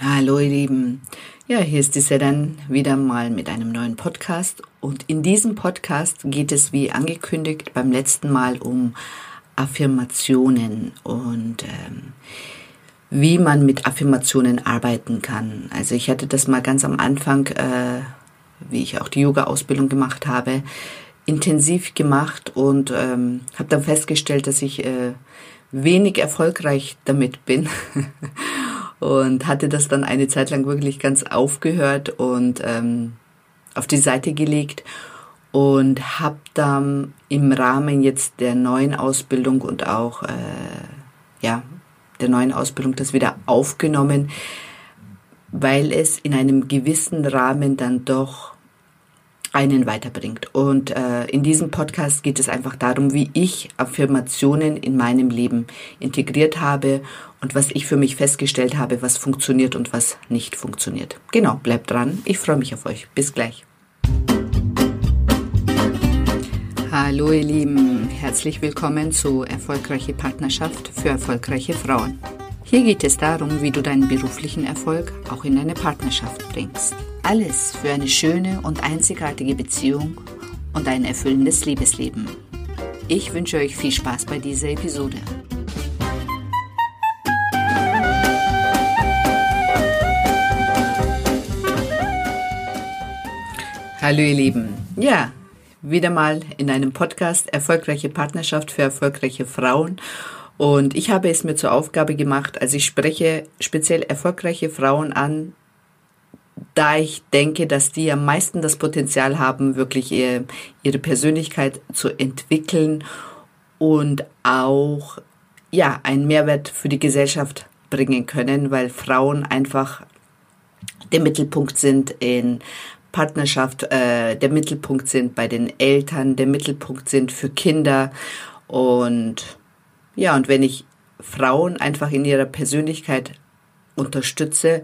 Hallo ihr Lieben. Ja, hier ist die Sedan wieder mal mit einem neuen Podcast. Und in diesem Podcast geht es wie angekündigt beim letzten Mal um Affirmationen und ähm, wie man mit Affirmationen arbeiten kann. Also ich hatte das mal ganz am Anfang, äh, wie ich auch die Yoga-Ausbildung gemacht habe, intensiv gemacht und ähm, habe dann festgestellt, dass ich äh, wenig erfolgreich damit bin und hatte das dann eine Zeit lang wirklich ganz aufgehört und ähm, auf die Seite gelegt und habe dann im Rahmen jetzt der neuen Ausbildung und auch äh, ja der neuen Ausbildung das wieder aufgenommen, weil es in einem gewissen Rahmen dann doch einen weiterbringt. Und äh, in diesem Podcast geht es einfach darum, wie ich Affirmationen in meinem Leben integriert habe und was ich für mich festgestellt habe, was funktioniert und was nicht funktioniert. Genau, bleibt dran. Ich freue mich auf euch. Bis gleich. Hallo ihr Lieben, herzlich willkommen zu Erfolgreiche Partnerschaft für erfolgreiche Frauen. Hier geht es darum, wie du deinen beruflichen Erfolg auch in deine Partnerschaft bringst. Alles für eine schöne und einzigartige Beziehung und ein erfüllendes Liebesleben. Ich wünsche euch viel Spaß bei dieser Episode. Hallo ihr Lieben. Ja, wieder mal in einem Podcast Erfolgreiche Partnerschaft für erfolgreiche Frauen. Und ich habe es mir zur Aufgabe gemacht, also ich spreche speziell erfolgreiche Frauen an, da ich denke, dass die am meisten das Potenzial haben, wirklich ihr, ihre Persönlichkeit zu entwickeln und auch ja einen Mehrwert für die Gesellschaft bringen können, weil Frauen einfach der Mittelpunkt sind in Partnerschaft, äh, der Mittelpunkt sind bei den Eltern, der Mittelpunkt sind für Kinder und ja und wenn ich Frauen einfach in ihrer Persönlichkeit unterstütze,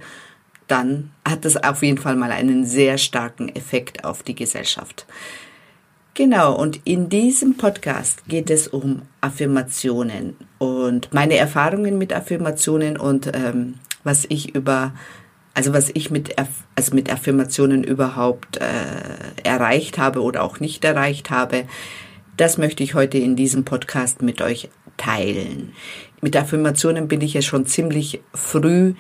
dann hat das auf jeden Fall mal einen sehr starken Effekt auf die Gesellschaft. Genau, und in diesem Podcast geht es um Affirmationen und meine Erfahrungen mit Affirmationen und ähm, was ich über, also was ich mit, also mit Affirmationen überhaupt äh, erreicht habe oder auch nicht erreicht habe, das möchte ich heute in diesem Podcast mit euch teilen. Mit Affirmationen bin ich ja schon ziemlich früh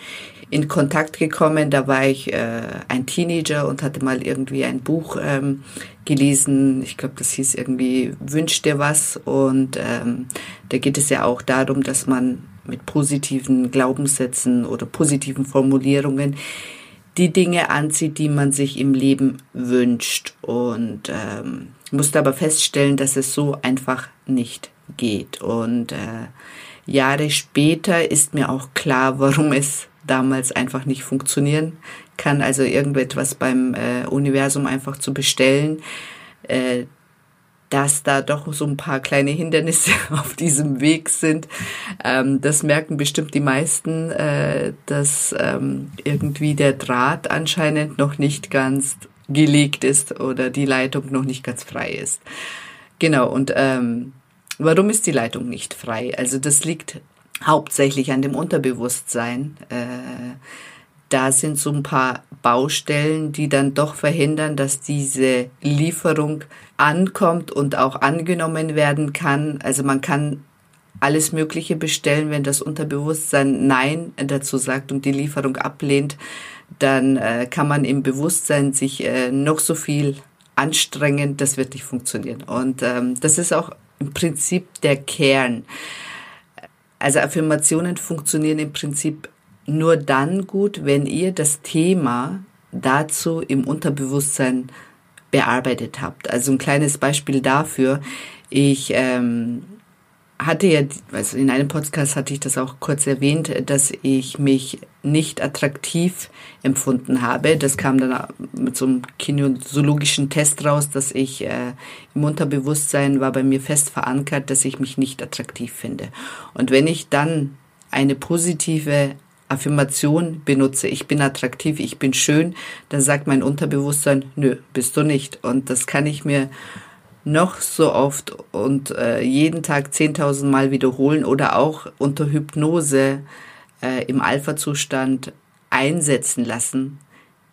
in Kontakt gekommen. Da war ich äh, ein Teenager und hatte mal irgendwie ein Buch ähm, gelesen. Ich glaube, das hieß irgendwie Wünsch dir was. Und ähm, da geht es ja auch darum, dass man mit positiven Glaubenssätzen oder positiven Formulierungen die Dinge anzieht, die man sich im Leben wünscht. Und ähm, musste aber feststellen, dass es so einfach nicht geht. Und äh, Jahre später ist mir auch klar, warum es damals einfach nicht funktionieren kann. Also irgendetwas beim äh, Universum einfach zu bestellen, äh, dass da doch so ein paar kleine Hindernisse auf diesem Weg sind. Ähm, das merken bestimmt die meisten, äh, dass ähm, irgendwie der Draht anscheinend noch nicht ganz gelegt ist oder die Leitung noch nicht ganz frei ist. Genau, und ähm, warum ist die Leitung nicht frei? Also das liegt hauptsächlich an dem Unterbewusstsein. Äh, da sind so ein paar Baustellen, die dann doch verhindern, dass diese Lieferung ankommt und auch angenommen werden kann. Also man kann alles Mögliche bestellen, wenn das Unterbewusstsein Nein dazu sagt und die Lieferung ablehnt, dann äh, kann man im Bewusstsein sich äh, noch so viel anstrengen, das wird nicht funktionieren. Und ähm, das ist auch im Prinzip der Kern. Also Affirmationen funktionieren im Prinzip nur dann gut, wenn ihr das Thema dazu im Unterbewusstsein bearbeitet habt. Also ein kleines Beispiel dafür. Ich ähm, hatte ja, also in einem Podcast hatte ich das auch kurz erwähnt, dass ich mich nicht attraktiv empfunden habe. Das kam dann mit so einem kinesiologischen Test raus, dass ich äh, im Unterbewusstsein war bei mir fest verankert, dass ich mich nicht attraktiv finde. Und wenn ich dann eine positive Affirmation benutze, ich bin attraktiv, ich bin schön, dann sagt mein Unterbewusstsein, nö, bist du nicht. Und das kann ich mir noch so oft und äh, jeden Tag 10.000 Mal wiederholen oder auch unter Hypnose äh, im Alpha-Zustand einsetzen lassen,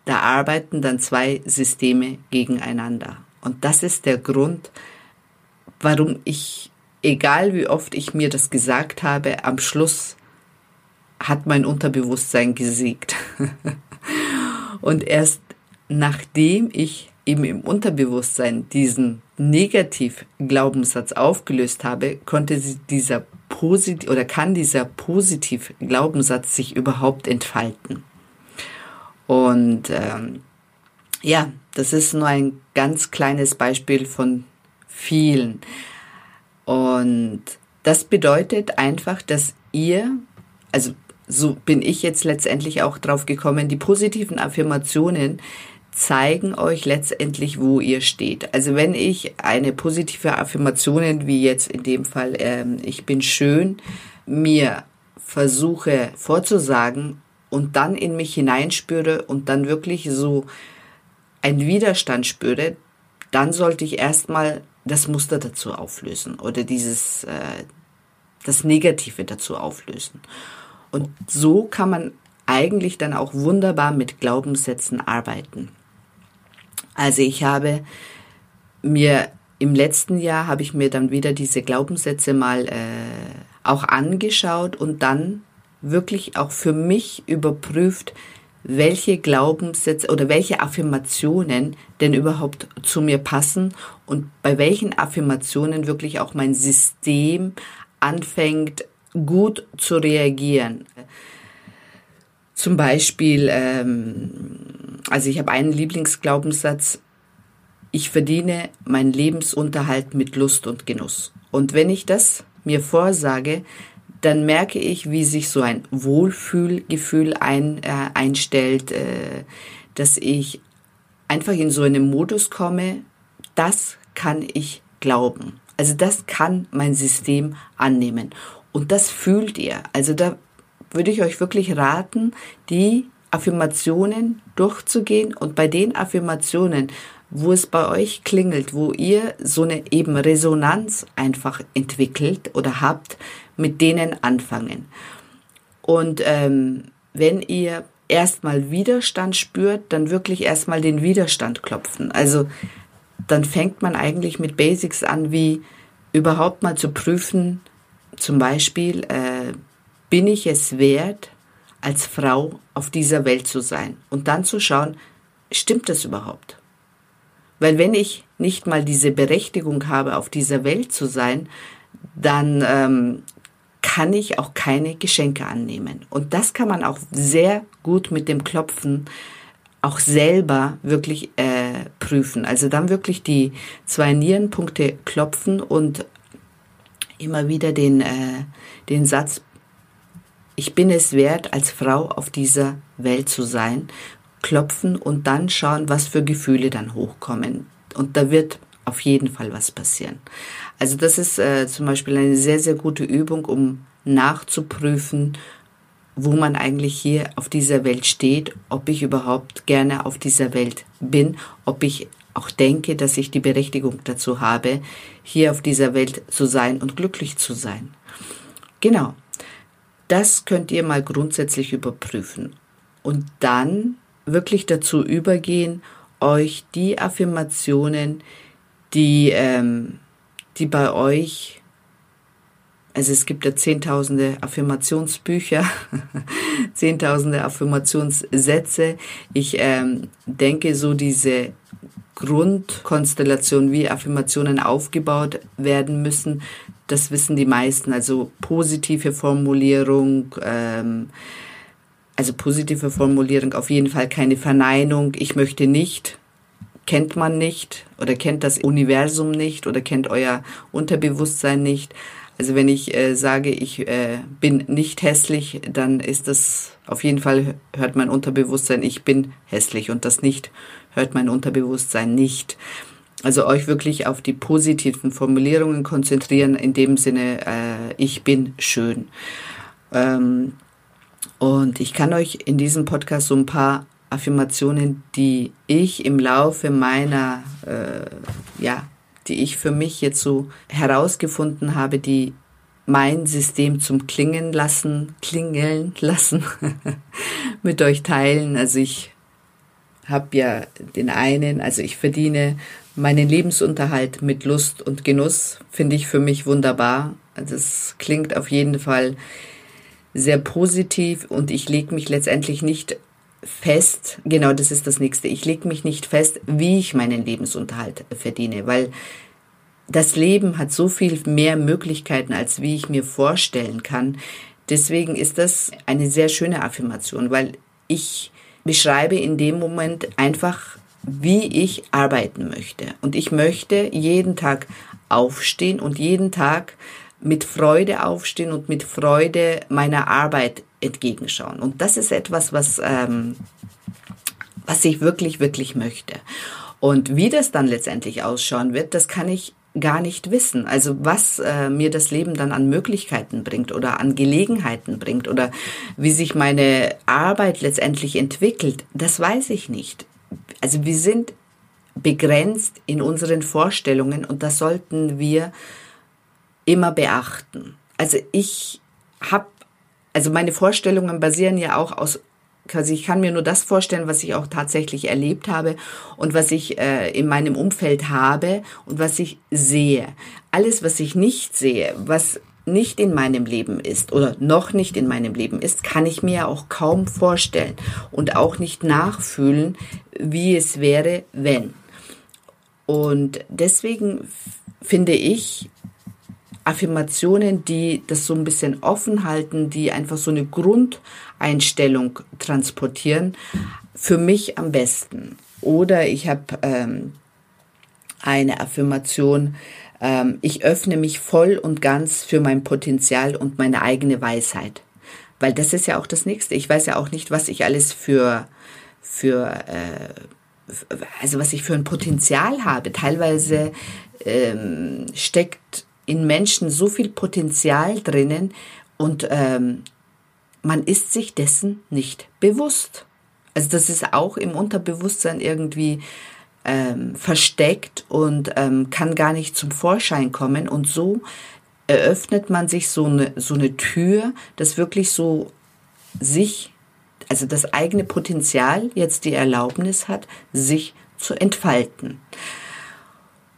da arbeiten dann zwei Systeme gegeneinander. Und das ist der Grund, warum ich, egal wie oft ich mir das gesagt habe, am Schluss hat mein Unterbewusstsein gesiegt. Und erst nachdem ich eben im Unterbewusstsein diesen Negativ-Glaubenssatz aufgelöst habe, konnte dieser positiv oder kann dieser Positiv-Glaubenssatz sich überhaupt entfalten. Und ähm, ja, das ist nur ein ganz kleines Beispiel von vielen. Und das bedeutet einfach, dass ihr, also so bin ich jetzt letztendlich auch drauf gekommen, die positiven Affirmationen zeigen euch letztendlich, wo ihr steht. Also wenn ich eine positive Affirmationen, wie jetzt in dem Fall, ähm, ich bin schön, mir versuche vorzusagen und dann in mich hineinspüre und dann wirklich so einen Widerstand spüre, dann sollte ich erstmal das Muster dazu auflösen oder dieses, äh, das Negative dazu auflösen. Und so kann man eigentlich dann auch wunderbar mit Glaubenssätzen arbeiten. Also ich habe mir im letzten Jahr habe ich mir dann wieder diese Glaubenssätze mal äh, auch angeschaut und dann wirklich auch für mich überprüft, welche Glaubenssätze oder welche Affirmationen denn überhaupt zu mir passen und bei welchen Affirmationen wirklich auch mein System anfängt gut zu reagieren. Zum Beispiel, ähm, also ich habe einen Lieblingsglaubenssatz, ich verdiene meinen Lebensunterhalt mit Lust und Genuss. Und wenn ich das mir vorsage, dann merke ich, wie sich so ein Wohlfühlgefühl ein, äh, einstellt, äh, dass ich einfach in so einen Modus komme, das kann ich glauben. Also das kann mein System annehmen. Und das fühlt ihr. Also da würde ich euch wirklich raten, die Affirmationen durchzugehen und bei den Affirmationen, wo es bei euch klingelt, wo ihr so eine eben Resonanz einfach entwickelt oder habt, mit denen anfangen. Und ähm, wenn ihr erstmal Widerstand spürt, dann wirklich erstmal den Widerstand klopfen. Also dann fängt man eigentlich mit Basics an, wie überhaupt mal zu prüfen, zum Beispiel, äh, bin ich es wert, als Frau auf dieser Welt zu sein? Und dann zu schauen, stimmt das überhaupt? Weil wenn ich nicht mal diese Berechtigung habe, auf dieser Welt zu sein, dann ähm, kann ich auch keine Geschenke annehmen. Und das kann man auch sehr gut mit dem Klopfen auch selber wirklich äh, prüfen. Also dann wirklich die zwei Nierenpunkte klopfen und immer wieder den, äh, den Satz, ich bin es wert, als Frau auf dieser Welt zu sein, klopfen und dann schauen, was für Gefühle dann hochkommen. Und da wird auf jeden Fall was passieren. Also das ist äh, zum Beispiel eine sehr, sehr gute Übung, um nachzuprüfen, wo man eigentlich hier auf dieser Welt steht, ob ich überhaupt gerne auf dieser Welt bin, ob ich auch denke, dass ich die Berechtigung dazu habe, hier auf dieser Welt zu sein und glücklich zu sein. Genau. Das könnt ihr mal grundsätzlich überprüfen und dann wirklich dazu übergehen, euch die Affirmationen, die, ähm, die bei euch also es gibt ja zehntausende Affirmationsbücher, zehntausende Affirmationssätze. Ich ähm, denke, so diese Grundkonstellation, wie Affirmationen aufgebaut werden müssen, das wissen die meisten. Also positive Formulierung, ähm, also positive Formulierung auf jeden Fall keine Verneinung. Ich möchte nicht, kennt man nicht oder kennt das Universum nicht oder kennt euer Unterbewusstsein nicht. Also wenn ich äh, sage, ich äh, bin nicht hässlich, dann ist das auf jeden Fall hört mein Unterbewusstsein, ich bin hässlich und das nicht hört mein Unterbewusstsein nicht. Also euch wirklich auf die positiven Formulierungen konzentrieren, in dem Sinne, äh, ich bin schön. Ähm, und ich kann euch in diesem Podcast so ein paar Affirmationen, die ich im Laufe meiner äh, ja, die ich für mich jetzt so herausgefunden habe, die mein System zum Klingen lassen, klingeln lassen, mit euch teilen. Also ich habe ja den einen, also ich verdiene meinen Lebensunterhalt mit Lust und Genuss, finde ich für mich wunderbar. Es klingt auf jeden Fall sehr positiv und ich lege mich letztendlich nicht fest, genau das ist das nächste, ich lege mich nicht fest, wie ich meinen Lebensunterhalt verdiene, weil das Leben hat so viel mehr Möglichkeiten, als wie ich mir vorstellen kann. Deswegen ist das eine sehr schöne Affirmation, weil ich beschreibe in dem Moment einfach, wie ich arbeiten möchte. Und ich möchte jeden Tag aufstehen und jeden Tag mit Freude aufstehen und mit Freude meiner Arbeit entgegenschauen. Und das ist etwas, was, ähm, was ich wirklich, wirklich möchte. Und wie das dann letztendlich ausschauen wird, das kann ich gar nicht wissen. Also was äh, mir das Leben dann an Möglichkeiten bringt oder an Gelegenheiten bringt oder wie sich meine Arbeit letztendlich entwickelt, das weiß ich nicht. Also wir sind begrenzt in unseren Vorstellungen und das sollten wir immer beachten. Also ich habe, also meine Vorstellungen basieren ja auch aus quasi ich kann mir nur das vorstellen, was ich auch tatsächlich erlebt habe und was ich äh, in meinem Umfeld habe und was ich sehe. Alles, was ich nicht sehe, was nicht in meinem Leben ist oder noch nicht in meinem Leben ist, kann ich mir auch kaum vorstellen und auch nicht nachfühlen, wie es wäre, wenn. Und deswegen finde ich, Affirmationen, die das so ein bisschen offen halten, die einfach so eine Grundeinstellung transportieren, für mich am besten. Oder ich habe ähm, eine Affirmation, ähm, ich öffne mich voll und ganz für mein Potenzial und meine eigene Weisheit. Weil das ist ja auch das Nächste. Ich weiß ja auch nicht, was ich alles für, für äh, also was ich für ein Potenzial habe. Teilweise ähm, steckt in Menschen so viel Potenzial drinnen und ähm, man ist sich dessen nicht bewusst. Also das ist auch im Unterbewusstsein irgendwie ähm, versteckt und ähm, kann gar nicht zum Vorschein kommen. Und so eröffnet man sich so eine, so eine Tür, dass wirklich so sich, also das eigene Potenzial jetzt die Erlaubnis hat, sich zu entfalten.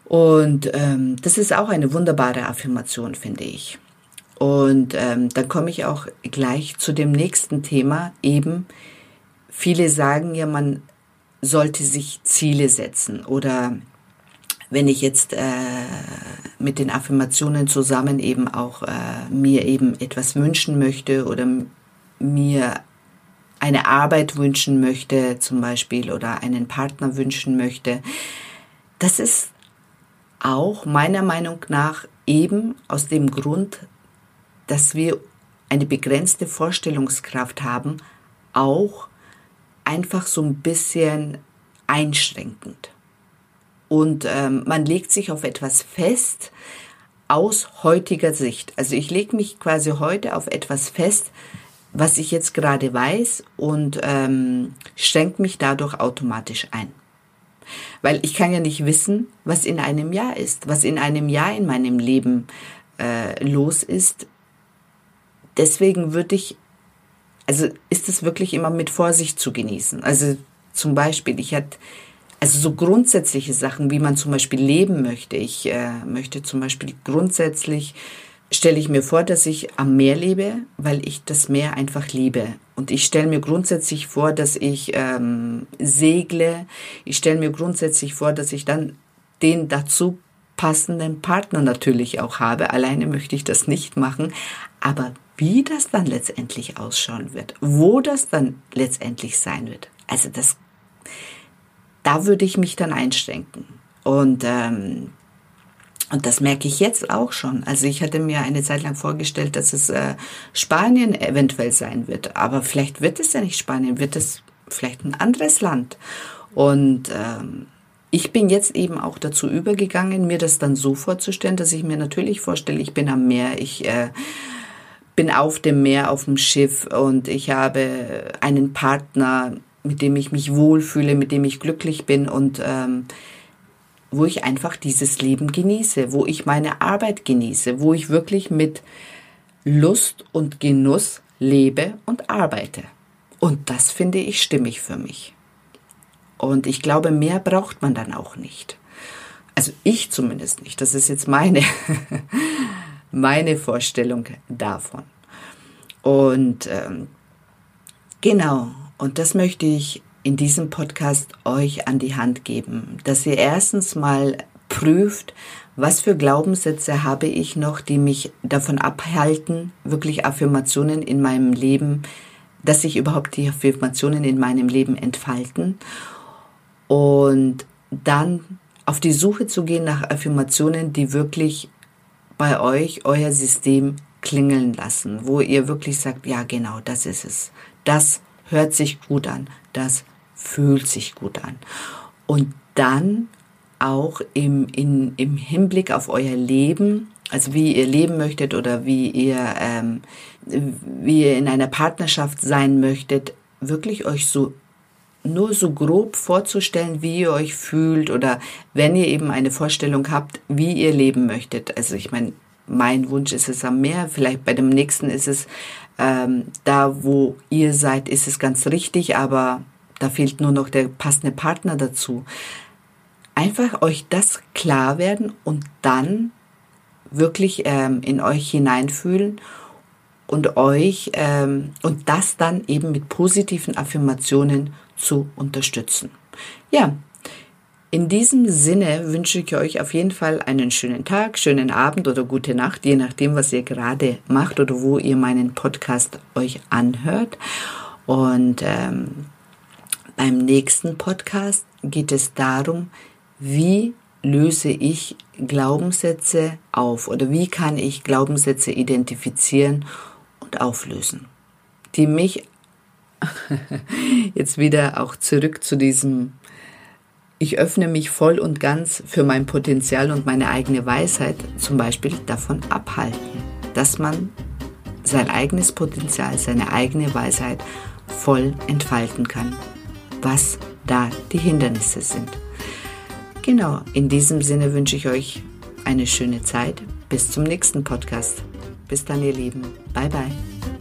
Und ähm, das ist auch eine wunderbare Affirmation, finde ich. Und ähm, dann komme ich auch gleich zu dem nächsten Thema. Eben, viele sagen ja, man sollte sich Ziele setzen. Oder wenn ich jetzt äh, mit den Affirmationen zusammen eben auch äh, mir eben etwas wünschen möchte oder mir eine Arbeit wünschen möchte zum Beispiel oder einen Partner wünschen möchte, das ist auch meiner Meinung nach eben aus dem Grund, dass wir eine begrenzte Vorstellungskraft haben, auch einfach so ein bisschen einschränkend. Und ähm, man legt sich auf etwas fest aus heutiger Sicht. Also ich lege mich quasi heute auf etwas fest, was ich jetzt gerade weiß und ähm, schränke mich dadurch automatisch ein. Weil ich kann ja nicht wissen, was in einem Jahr ist, was in einem Jahr in meinem Leben äh, los ist. Deswegen würde ich, also ist es wirklich immer mit Vorsicht zu genießen. Also zum Beispiel, ich hatte, also so grundsätzliche Sachen, wie man zum Beispiel leben möchte. Ich äh, möchte zum Beispiel grundsätzlich stelle ich mir vor, dass ich am Meer lebe, weil ich das Meer einfach liebe. Und ich stelle mir grundsätzlich vor, dass ich ähm, segle. Ich stelle mir grundsätzlich vor, dass ich dann den dazu passenden Partner natürlich auch habe. Alleine möchte ich das nicht machen. Aber wie das dann letztendlich ausschauen wird, wo das dann letztendlich sein wird, also das, da würde ich mich dann einschränken. Und ähm, und das merke ich jetzt auch schon. Also ich hatte mir eine Zeit lang vorgestellt, dass es äh, Spanien eventuell sein wird. Aber vielleicht wird es ja nicht Spanien, wird es vielleicht ein anderes Land. Und ähm, ich bin jetzt eben auch dazu übergegangen, mir das dann so vorzustellen, dass ich mir natürlich vorstelle, ich bin am Meer, ich äh, bin auf dem Meer, auf dem Schiff und ich habe einen Partner, mit dem ich mich wohlfühle, mit dem ich glücklich bin und ähm, wo ich einfach dieses Leben genieße, wo ich meine Arbeit genieße, wo ich wirklich mit Lust und Genuss lebe und arbeite. Und das finde ich stimmig für mich. Und ich glaube, mehr braucht man dann auch nicht. Also ich zumindest nicht. Das ist jetzt meine, meine Vorstellung davon. Und ähm, genau, und das möchte ich in diesem Podcast euch an die Hand geben, dass ihr erstens mal prüft, was für Glaubenssätze habe ich noch, die mich davon abhalten, wirklich Affirmationen in meinem Leben, dass sich überhaupt die Affirmationen in meinem Leben entfalten und dann auf die Suche zu gehen nach Affirmationen, die wirklich bei euch euer System klingeln lassen, wo ihr wirklich sagt, ja genau, das ist es. Das hört sich gut an, das fühlt sich gut an. Und dann auch im, in, im Hinblick auf euer Leben, also wie ihr leben möchtet oder wie ihr, ähm, wie ihr in einer Partnerschaft sein möchtet, wirklich euch so nur so grob vorzustellen, wie ihr euch fühlt oder wenn ihr eben eine Vorstellung habt, wie ihr leben möchtet. Also ich meine, mein Wunsch ist es am Meer, vielleicht bei dem nächsten ist es ähm, da, wo ihr seid, ist es ganz richtig, aber da fehlt nur noch der passende Partner dazu. Einfach euch das klar werden und dann wirklich ähm, in euch hineinfühlen und euch ähm, und das dann eben mit positiven Affirmationen zu unterstützen. Ja, in diesem Sinne wünsche ich euch auf jeden Fall einen schönen Tag, schönen Abend oder gute Nacht, je nachdem, was ihr gerade macht oder wo ihr meinen Podcast euch anhört. Und ähm, beim nächsten Podcast geht es darum, wie löse ich Glaubenssätze auf oder wie kann ich Glaubenssätze identifizieren und auflösen, die mich jetzt wieder auch zurück zu diesem ich öffne mich voll und ganz für mein Potenzial und meine eigene Weisheit zum Beispiel davon abhalten, dass man sein eigenes Potenzial, seine eigene Weisheit voll entfalten kann, was da die Hindernisse sind. Genau, in diesem Sinne wünsche ich euch eine schöne Zeit. Bis zum nächsten Podcast. Bis dann, ihr Lieben. Bye, bye.